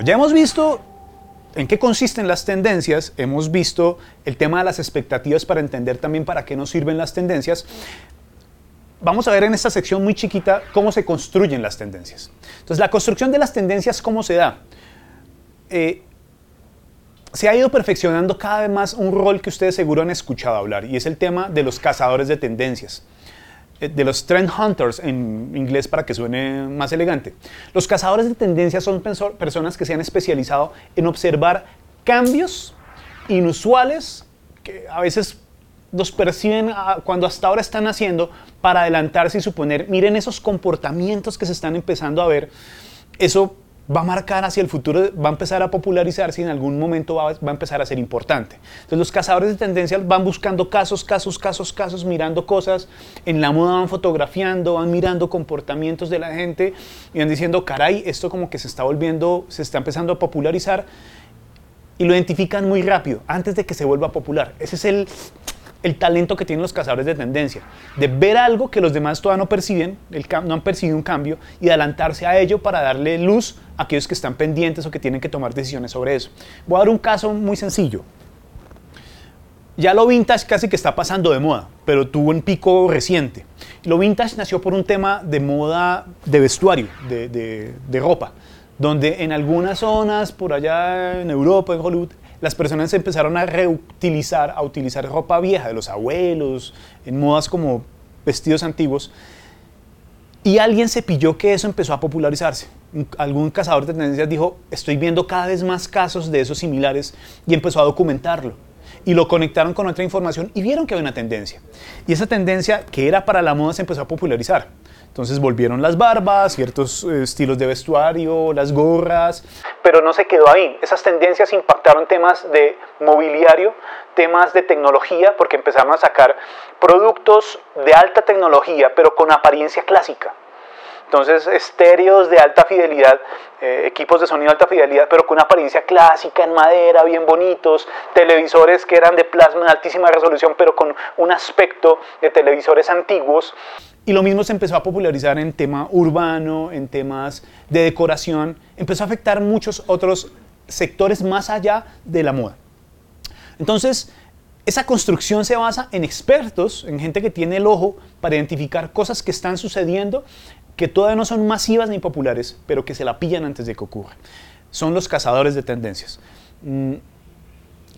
ya hemos visto en qué consisten las tendencias, hemos visto el tema de las expectativas para entender también para qué nos sirven las tendencias. Vamos a ver en esta sección muy chiquita cómo se construyen las tendencias. Entonces, la construcción de las tendencias, ¿cómo se da? Eh, se ha ido perfeccionando cada vez más un rol que ustedes seguro han escuchado hablar y es el tema de los cazadores de tendencias. Eh, de los trend hunters en inglés para que suene más elegante. Los cazadores de tendencias son personas que se han especializado en observar cambios inusuales que a veces los perciben cuando hasta ahora están haciendo para adelantarse y suponer, miren esos comportamientos que se están empezando a ver, eso va a marcar hacia el futuro, va a empezar a popularizarse y en algún momento va, a empezar a ser importante. Entonces los cazadores de tendencias van buscando casos, casos, casos, casos, mirando cosas, en la moda van fotografiando, van mirando comportamientos de la gente y van diciendo, caray, esto como que se está volviendo, se está empezando a popularizar y lo identifican muy rápido, antes de que se vuelva popular. Ese es el, el talento que tienen los cazadores de tendencia, de ver algo que los demás todavía no perciben, no han percibido un cambio y adelantarse a ello para darle luz a aquellos que están pendientes o que tienen que tomar decisiones sobre eso. Voy a dar un caso muy sencillo. Ya lo vintage casi que está pasando de moda, pero tuvo un pico reciente. Lo vintage nació por un tema de moda de vestuario, de, de ropa, donde en algunas zonas, por allá en Europa, en Hollywood, las personas empezaron a reutilizar, a utilizar ropa vieja de los abuelos, en modas como vestidos antiguos, y alguien se pilló que eso empezó a popularizarse. Algún cazador de tendencias dijo, estoy viendo cada vez más casos de esos similares y empezó a documentarlo. Y lo conectaron con otra información y vieron que había una tendencia. Y esa tendencia que era para la moda se empezó a popularizar. Entonces volvieron las barbas, ciertos eh, estilos de vestuario, las gorras, pero no se quedó ahí. Esas tendencias impactaron temas de mobiliario, temas de tecnología, porque empezaron a sacar productos de alta tecnología, pero con apariencia clásica. Entonces, estéreos de alta fidelidad, eh, equipos de sonido de alta fidelidad, pero con una apariencia clásica, en madera, bien bonitos, televisores que eran de plasma en altísima resolución, pero con un aspecto de televisores antiguos. Y lo mismo se empezó a popularizar en tema urbano, en temas de decoración, empezó a afectar muchos otros sectores más allá de la moda. Entonces, esa construcción se basa en expertos, en gente que tiene el ojo para identificar cosas que están sucediendo que todavía no son masivas ni populares, pero que se la pillan antes de que ocurra. Son los cazadores de tendencias. Mm,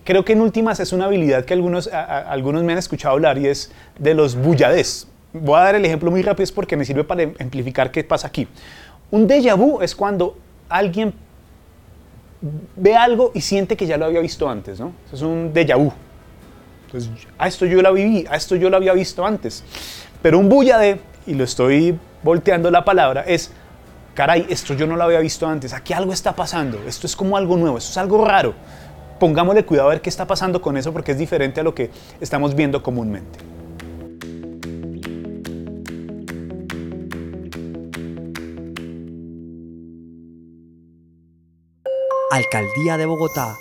creo que en últimas es una habilidad que algunos, algunos me han escuchado hablar y es de los bulladés voy a dar el ejemplo muy rápido porque me sirve para amplificar qué pasa aquí. Un déjà vu es cuando alguien ve algo y siente que ya lo había visto antes, ¿no? es un déjà vu. Entonces, a esto yo la viví, a esto yo lo había visto antes. Pero un bulla de, y lo estoy volteando la palabra, es, caray, esto yo no lo había visto antes, aquí algo está pasando, esto es como algo nuevo, esto es algo raro. Pongámosle cuidado a ver qué está pasando con eso porque es diferente a lo que estamos viendo comúnmente. Alcaldía de Bogotá